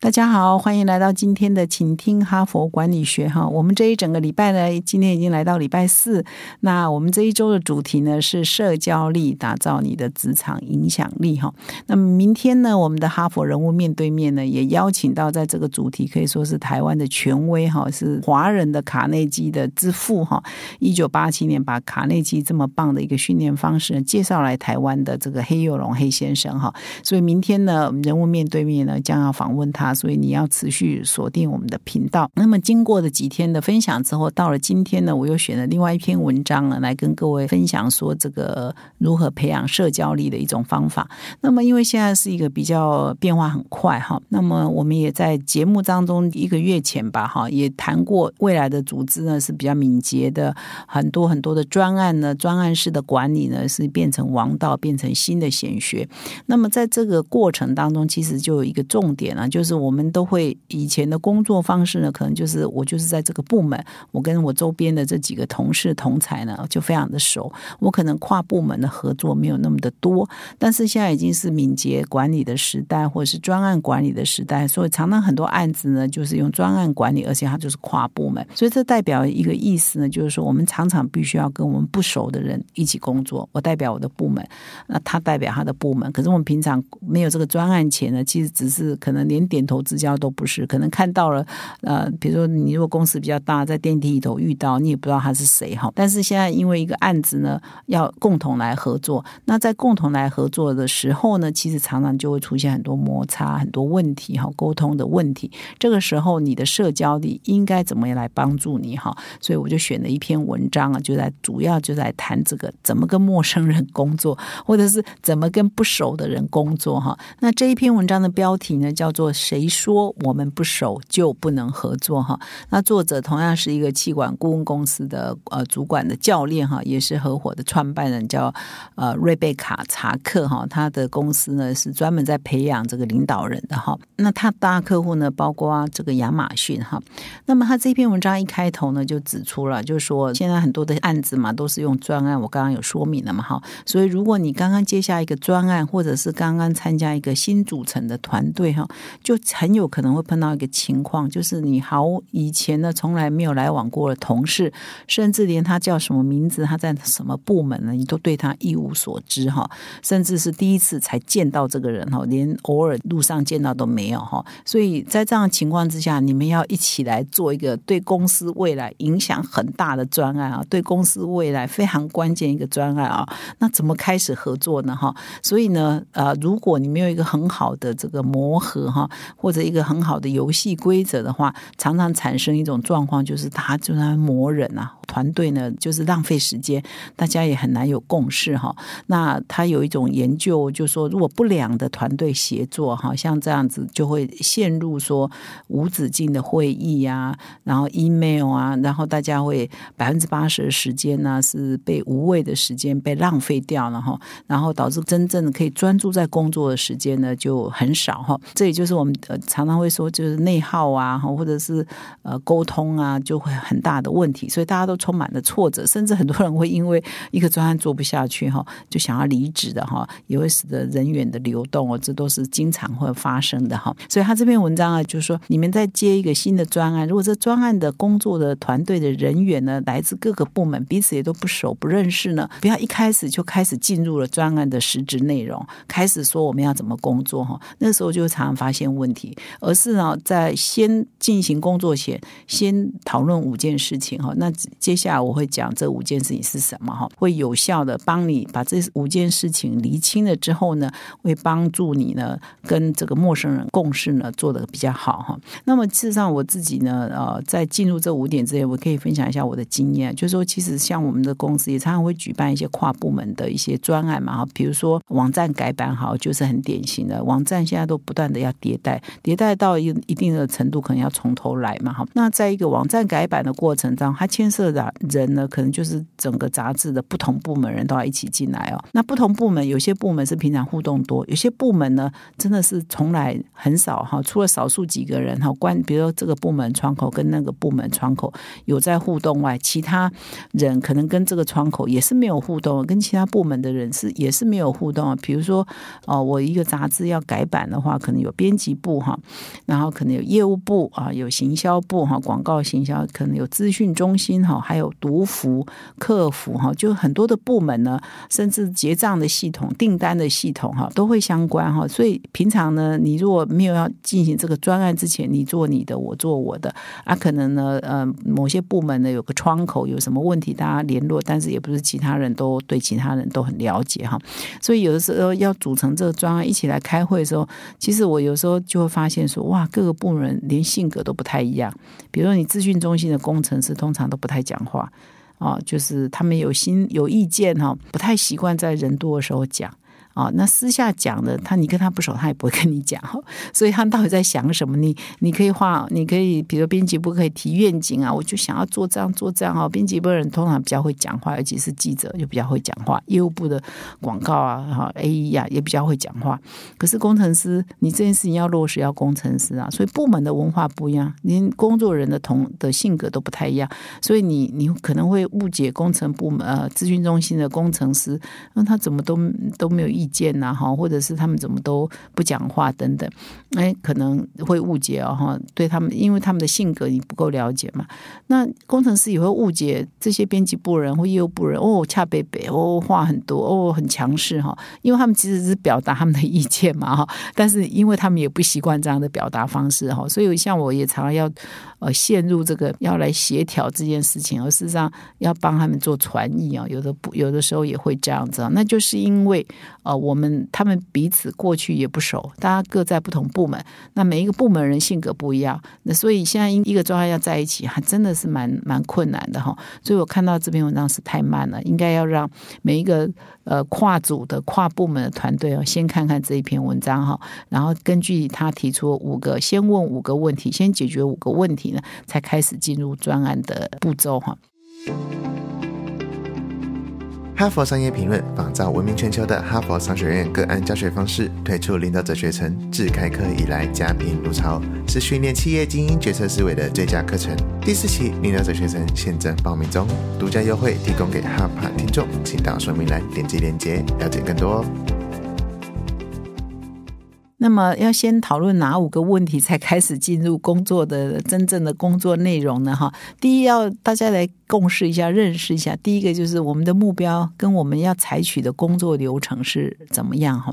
大家好，欢迎来到今天的请听哈佛管理学哈。我们这一整个礼拜呢，今天已经来到礼拜四。那我们这一周的主题呢是社交力，打造你的职场影响力哈。那么明天呢，我们的哈佛人物面对面呢，也邀请到在这个主题可以说是台湾的权威哈，是华人的卡内基的之父哈。一九八七年把卡内基这么棒的一个训练方式介绍来台湾的这个黑幼龙黑先生哈。所以明天呢，人物面对面呢将要访问他。所以你要持续锁定我们的频道。那么经过的几天的分享之后，到了今天呢，我又选了另外一篇文章呢，来跟各位分享说这个如何培养社交力的一种方法。那么因为现在是一个比较变化很快哈，那么我们也在节目当中一个月前吧哈，也谈过未来的组织呢是比较敏捷的，很多很多的专案呢，专案式的管理呢是变成王道，变成新的显学。那么在这个过程当中，其实就有一个重点啊，就是我们都会以前的工作方式呢，可能就是我就是在这个部门，我跟我周边的这几个同事同才呢就非常的熟，我可能跨部门的合作没有那么的多。但是现在已经是敏捷管理的时代，或者是专案管理的时代，所以常常很多案子呢就是用专案管理，而且它就是跨部门。所以这代表一个意思呢，就是说我们常常必须要跟我们不熟的人一起工作。我代表我的部门，那他代表他的部门。可是我们平常没有这个专案前呢，其实只是可能连点头。之交都不是，可能看到了，呃，比如说你如果公司比较大，在电梯里头遇到，你也不知道他是谁哈。但是现在因为一个案子呢，要共同来合作，那在共同来合作的时候呢，其实常常就会出现很多摩擦、很多问题哈，沟通的问题。这个时候你的社交力应该怎么样来帮助你哈？所以我就选了一篇文章啊，就在主要就在谈这个怎么跟陌生人工作，或者是怎么跟不熟的人工作哈。那这一篇文章的标题呢，叫做谁？谁说我们不熟就不能合作哈？那作者同样是一个气管顾问公司的呃主管的教练哈，也是合伙的创办人叫呃瑞贝卡查克哈。他的公司呢是专门在培养这个领导人的哈。那他大客户呢包括这个亚马逊哈。那么他这篇文章一开头呢就指出了，就是说现在很多的案子嘛都是用专案，我刚刚有说明了嘛哈。所以如果你刚刚接下一个专案，或者是刚刚参加一个新组成的团队哈，就很有可能会碰到一个情况，就是你好以前呢从来没有来往过的同事，甚至连他叫什么名字，他在什么部门呢，你都对他一无所知哈，甚至是第一次才见到这个人哈，连偶尔路上见到都没有哈。所以在这样情况之下，你们要一起来做一个对公司未来影响很大的专案啊，对公司未来非常关键一个专案啊，那怎么开始合作呢哈？所以呢，呃，如果你没有一个很好的这个磨合哈。或者一个很好的游戏规则的话，常常产生一种状况，就是他就在磨人啊。团队呢，就是浪费时间，大家也很难有共识哈。那他有一种研究，就说如果不良的团队协作哈，像这样子就会陷入说无止境的会议啊，然后 email 啊，然后大家会百分之八十的时间呢是被无谓的时间被浪费掉了哈，然后导致真正可以专注在工作的时间呢就很少哈。这也就是我们呃常常会说，就是内耗啊，或者是呃沟通啊，就会很大的问题，所以大家都。充满了挫折，甚至很多人会因为一个专案做不下去哈，就想要离职的哈，也会使得人员的流动哦，这都是经常会发生的哈。所以他这篇文章啊，就说，你们在接一个新的专案，如果这专案的工作的团队的人员呢，来自各个部门，彼此也都不熟不认识呢，不要一开始就开始进入了专案的实质内容，开始说我们要怎么工作哈，那时候就常常发现问题，而是呢，在先进行工作前，先讨论五件事情哈，那。接下来我会讲这五件事情是什么哈，会有效的帮你把这五件事情厘清了之后呢，会帮助你呢跟这个陌生人共事呢做的比较好哈。那么事实上我自己呢，呃，在进入这五点之前，我可以分享一下我的经验，就是说，其实像我们的公司也常常会举办一些跨部门的一些专案嘛哈，比如说网站改版好，就是很典型的，网站现在都不断的要迭代，代，迭代到一一定的程度，可能要从头来嘛，哈。那在一个网站改版的过程当中，它牵涉的人呢，可能就是整个杂志的不同部门人都要一起进来哦。那不同部门，有些部门是平常互动多，有些部门呢，真的是从来很少哈，除了少数几个人哈，关，比如说这个部门窗口跟那个部门窗口有在互动外，其他人可能跟这个窗口也是没有互动，跟其他部门的人是也是没有互动。比如说，哦，我一个杂志要改版的话，可能有编辑部哈，然后可能有业务部啊，有行销部哈，广告行销可能有资讯中心哈，还有读服、客服哈，就很多的部门呢，甚至结账的系统、订单的系统哈，都会相关哈。所以平常呢，你如果没有要进行这个专案之前，你做你的，我做我的啊，可能呢，呃，某些部门呢有个窗口有什么问题，大家联络，但是也不是其他人都对其他人都很了解哈，所以有的时候要组成这个专案一起来开会的时候，其实我有时候就发现说，哇，各个部门连性格都不太一样。比如说，你资讯中心的工程师通常都不太讲话啊，就是他们有心有意见哈，不太习惯在人多的时候讲。啊，那私下讲的，他你跟他不熟，他也不会跟你讲哈。所以他到底在想什么？你你可以画，你可以，比如编辑部可以提愿景啊，我就想要做这样做这样啊。编辑部的人通常比较会讲话，尤其是记者就比较会讲话。业务部的广告啊，哈，A E 啊也比较会讲话。可是工程师，你这件事情要落实，要工程师啊，所以部门的文化不一样，连工作人的同的性格都不太一样。所以你你可能会误解工程部门呃咨询中心的工程师，那他怎么都都没有意。见呐哈，或者是他们怎么都不讲话等等，哎，可能会误解哦哈。对他们，因为他们的性格你不够了解嘛。那工程师也会误解这些编辑部人或业务部人哦，恰贝贝哦，话很多哦，很强势哈。因为他们其实是表达他们的意见嘛哈，但是因为他们也不习惯这样的表达方式哈，所以像我也常常要呃陷入这个要来协调这件事情，而事实上要帮他们做传译啊，有的不有的时候也会这样子，那就是因为呃。我们他们彼此过去也不熟，大家各在不同部门，那每一个部门人性格不一样，那所以现在一个专案要在一起，还真的是蛮蛮困难的哈。所以我看到这篇文章是太慢了，应该要让每一个呃跨组的跨部门的团队哦，先看看这一篇文章哈，然后根据他提出五个，先问五个问题，先解决五个问题呢，才开始进入专案的步骤哈。哈佛商业评论仿照闻名全球的哈佛商学院个案教学方式，推出领导者学程，自开课以来家贫如潮，是训练企业精英决策思维的最佳课程。第四期领导者学程现正报名中，独家优惠提供给哈帕听众，请到说明栏点击链接了解更多哦。那么要先讨论哪五个问题，才开始进入工作的真正的工作内容呢？哈，第一要大家来共识一下、认识一下。第一个就是我们的目标跟我们要采取的工作流程是怎么样？哈，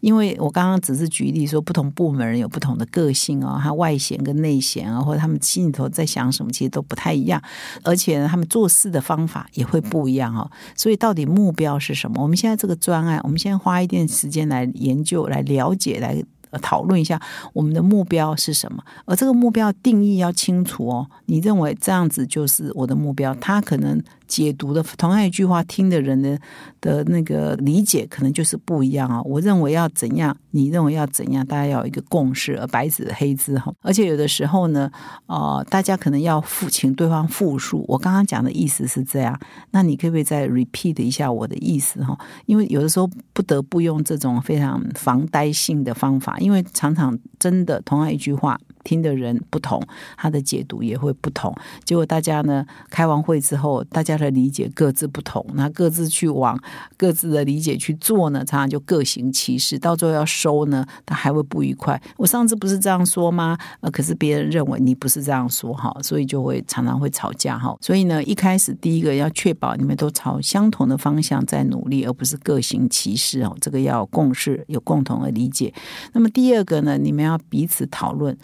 因为我刚刚只是举例说，不同部门人有不同的个性哦，他外显跟内显啊，或者他们心里头在想什么，其实都不太一样，而且，他们做事的方法也会不一样哦。所以到底目标是什么？我们现在这个专案，我们先花一点时间来研究、来了解、来。讨论一下我们的目标是什么，而这个目标定义要清楚哦。你认为这样子就是我的目标？他可能。解读的同样一句话，听的人的的那个理解可能就是不一样啊。我认为要怎样，你认为要怎样，大家要有一个共识，而白纸黑字哈。而且有的时候呢，呃，大家可能要复请对方复述我刚刚讲的意思是这样，那你可不可以再 repeat 一下我的意思哈？因为有的时候不得不用这种非常防呆性的方法，因为常常真的同样一句话。听的人不同，他的解读也会不同。结果大家呢开完会之后，大家的理解各自不同，那各自去往各自的理解去做呢，常常就各行其事。到最后要收呢，他还会不愉快。我上次不是这样说吗？呃，可是别人认为你不是这样说哈，所以就会常常会吵架哈。所以呢，一开始第一个要确保你们都朝相同的方向在努力，而不是各行其事哦。这个要共识，有共同的理解。那么第二个呢，你们要彼此讨论。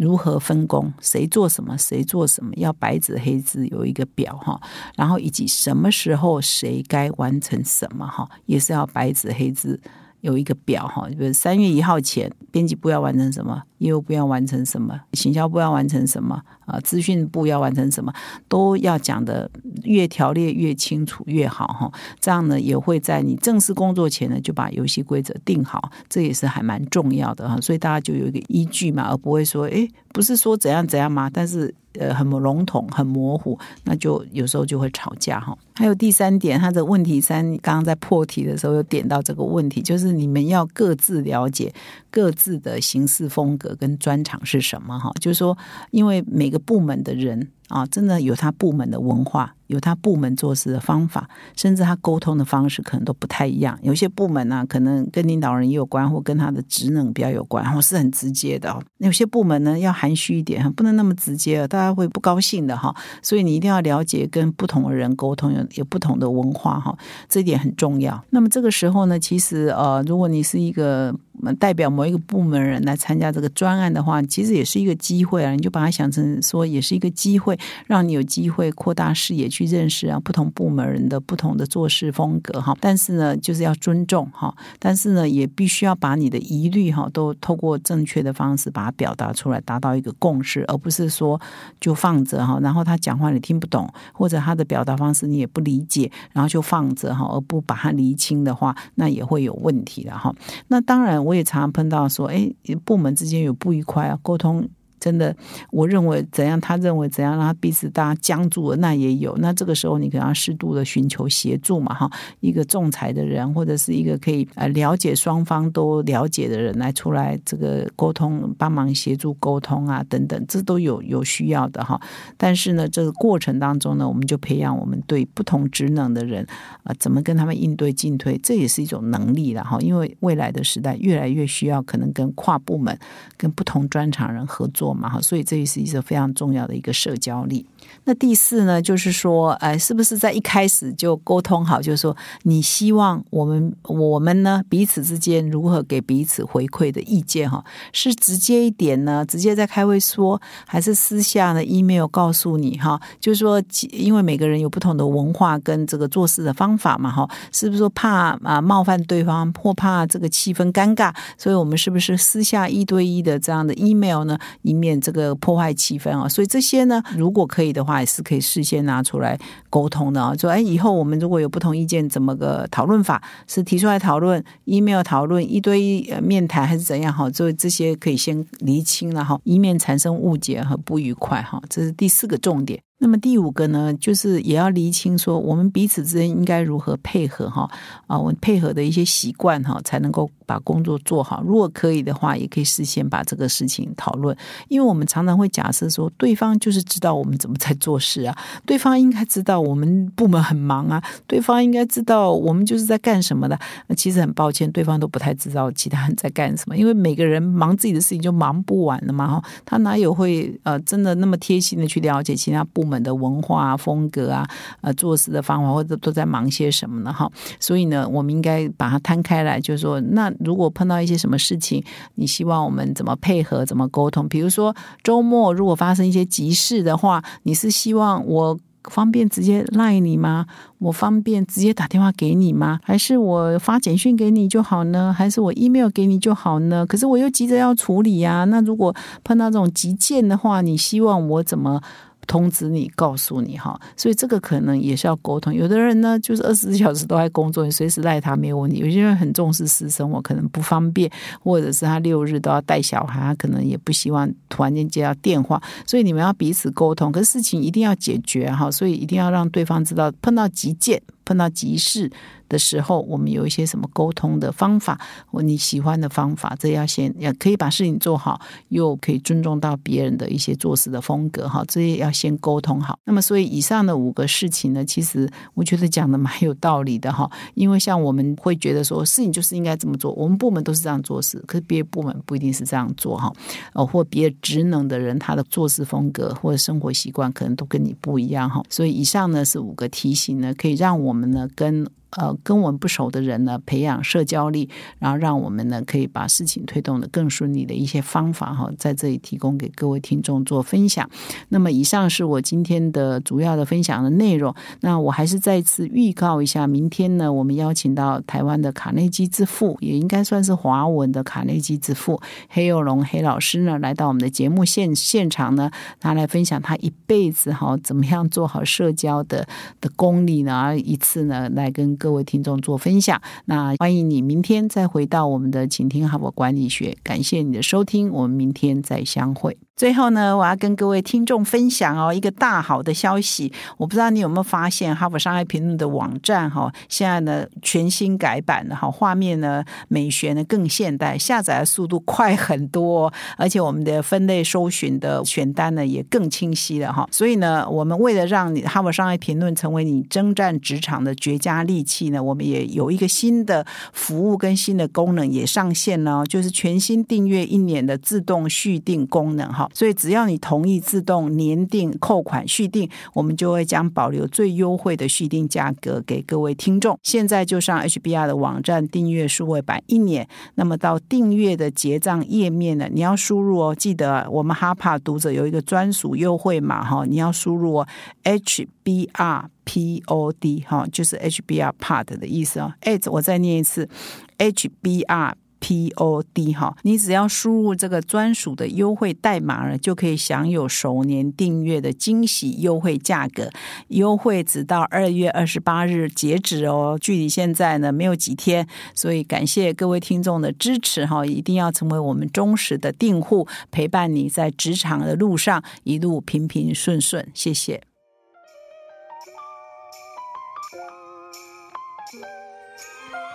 如何分工？谁做什么？谁做什么？要白纸黑字有一个表哈，然后以及什么时候谁该完成什么哈，也是要白纸黑字有一个表哈。比如三月一号前，编辑部要完成什么？业务部要完成什么，行销部要完成什么，啊，资讯部要完成什么，都要讲的越条列越清楚越好哈。这样呢，也会在你正式工作前呢，就把游戏规则定好，这也是还蛮重要的哈。所以大家就有一个依据嘛，而不会说，哎，不是说怎样怎样嘛？但是。呃，很笼统，很模糊，那就有时候就会吵架哈。还有第三点，他的问题三，刚刚在破题的时候有点到这个问题，就是你们要各自了解各自的行事风格跟专长是什么哈。就是说，因为每个部门的人。啊，真的有他部门的文化，有他部门做事的方法，甚至他沟通的方式可能都不太一样。有些部门呢，可能跟领导人也有关，或跟他的职能比较有关，或是很直接的。有些部门呢，要含蓄一点，不能那么直接，大家会不高兴的哈。所以你一定要了解跟不同的人沟通，有有不同的文化哈，这一点很重要。那么这个时候呢，其实呃，如果你是一个。代表某一个部门人来参加这个专案的话，其实也是一个机会啊！你就把它想成说，也是一个机会，让你有机会扩大视野，去认识啊不同部门人的不同的做事风格哈。但是呢，就是要尊重哈，但是呢，也必须要把你的疑虑哈，都透过正确的方式把它表达出来，达到一个共识，而不是说就放着哈，然后他讲话你听不懂，或者他的表达方式你也不理解，然后就放着哈，而不把它厘清的话，那也会有问题的哈。那当然。我也常常碰到说，哎，部门之间有不愉快啊，沟通。真的，我认为怎样，他认为怎样，让他彼此大家僵住了，那也有。那这个时候，你可能要适度的寻求协助嘛，哈，一个仲裁的人，或者是一个可以呃了解双方都了解的人来出来这个沟通，帮忙协助沟通啊，等等，这都有有需要的哈。但是呢，这个过程当中呢，我们就培养我们对不同职能的人啊，怎么跟他们应对进退，这也是一种能力了哈。因为未来的时代越来越需要可能跟跨部门、跟不同专长人合作。嘛哈，所以这也是一个非常重要的一个社交力。那第四呢，就是说，哎，是不是在一开始就沟通好？就是说，你希望我们我们呢彼此之间如何给彼此回馈的意见？哈，是直接一点呢，直接在开会说，还是私下呢 email 告诉你？哈，就是说，因为每个人有不同的文化跟这个做事的方法嘛，哈，是不是说怕啊冒犯对方，或怕这个气氛尴尬？所以我们是不是私下一对一的这样的 email 呢？以免这个破坏气氛啊？所以这些呢，如果可以的话。也是可以事先拿出来沟通的啊，说哎，以后我们如果有不同意见，怎么个讨论法？是提出来讨论，email 讨论，一对一面谈还是怎样？哈，就这些可以先厘清了哈，以免产生误解和不愉快哈。这是第四个重点。那么第五个呢，就是也要厘清说，我们彼此之间应该如何配合哈啊，我们配合的一些习惯哈，才能够把工作做好。如果可以的话，也可以事先把这个事情讨论，因为我们常常会假设说，对方就是知道我们怎么在做事啊，对方应该知道我们部门很忙啊，对方应该知道我们就是在干什么的。那其实很抱歉，对方都不太知道其他人在干什么，因为每个人忙自己的事情就忙不完了嘛哈，他哪有会呃真的那么贴心的去了解其他部门。们的文化风格啊，呃，做事的方法或者都在忙些什么呢？哈，所以呢，我们应该把它摊开来，就是说，那如果碰到一些什么事情，你希望我们怎么配合，怎么沟通？比如说周末如果发生一些急事的话，你是希望我方便直接赖你吗？我方便直接打电话给你吗？还是我发简讯给你就好呢？还是我 email 给你就好呢？可是我又急着要处理呀。那如果碰到这种急件的话，你希望我怎么？通知你，告诉你哈，所以这个可能也是要沟通。有的人呢，就是二十四小时都在工作，你随时赖他没有问题。有些人很重视私生活，可能不方便，或者是他六日都要带小孩，可能也不希望突然间接到电话。所以你们要彼此沟通，可是事情一定要解决哈，所以一定要让对方知道，碰到急件、碰到急事。的时候，我们有一些什么沟通的方法，或你喜欢的方法，这要先要可以把事情做好，又可以尊重到别人的一些做事的风格，哈，这些要先沟通好。那么，所以以上的五个事情呢，其实我觉得讲的蛮有道理的，哈。因为像我们会觉得说，事情就是应该这么做，我们部门都是这样做事，可是别的部门不一定是这样做，哈。呃，或别的职能的人，他的做事风格或者生活习惯可能都跟你不一样，哈。所以以上呢是五个提醒呢，可以让我们们呢跟呃跟我们不熟的人呢培养社交力，然后让我们呢可以把事情推动的更顺利的一些方法哈，在这里提供给各位听众做分享。那么以上是我今天的主要的分享的内容。那我还是再次预告一下，明天呢，我们邀请到台湾的卡内基之父，也应该算是华文的卡内基之父黑幼龙黑老师呢，来到我们的节目现现场呢，他来分享他一辈子哈怎么样做好社交的的功力呢？一次呢，来跟各位听众做分享。那欢迎你明天再回到我们的请听哈佛管理学，感谢你的收听，我们明天再相会。最后呢，我要跟各位听众分享哦一个大好的消息。我不知道你有没有发现，《哈佛商业评论》的网站哈，现在呢全新改版了哈，画面呢美学呢更现代，下载的速度快很多，而且我们的分类搜寻的选单呢也更清晰了哈。所以呢，我们为了让你《哈佛商业评论》成为你征战职场的绝佳利器呢，我们也有一个新的服务跟新的功能也上线了，就是全新订阅一年的自动续订功能哈。所以只要你同意自动年订扣款续订，我们就会将保留最优惠的续订价格给各位听众。现在就上 HBR 的网站订阅数位版一年，那么到订阅的结账页面呢，你要输入哦，记得我们哈帕读者有一个专属优惠码哈，你要输入哦 HBRPOD 哈，就是 HBRPart 的意思哦。哎，我再念一次 HBR。P O D 哈，你只要输入这个专属的优惠代码呢，就可以享有首年订阅的惊喜优惠价格。优惠直到二月二十八日截止哦，距离现在呢没有几天，所以感谢各位听众的支持哈，一定要成为我们忠实的订户，陪伴你在职场的路上一路平平顺顺。谢谢。